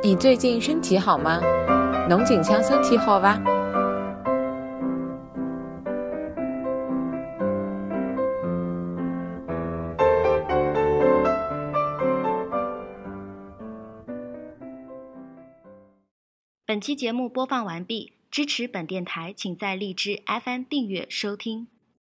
你最近身体好吗？龙井腔身体好吧。本期节目播放完毕支持本电台请在荔枝 fm 订阅收听。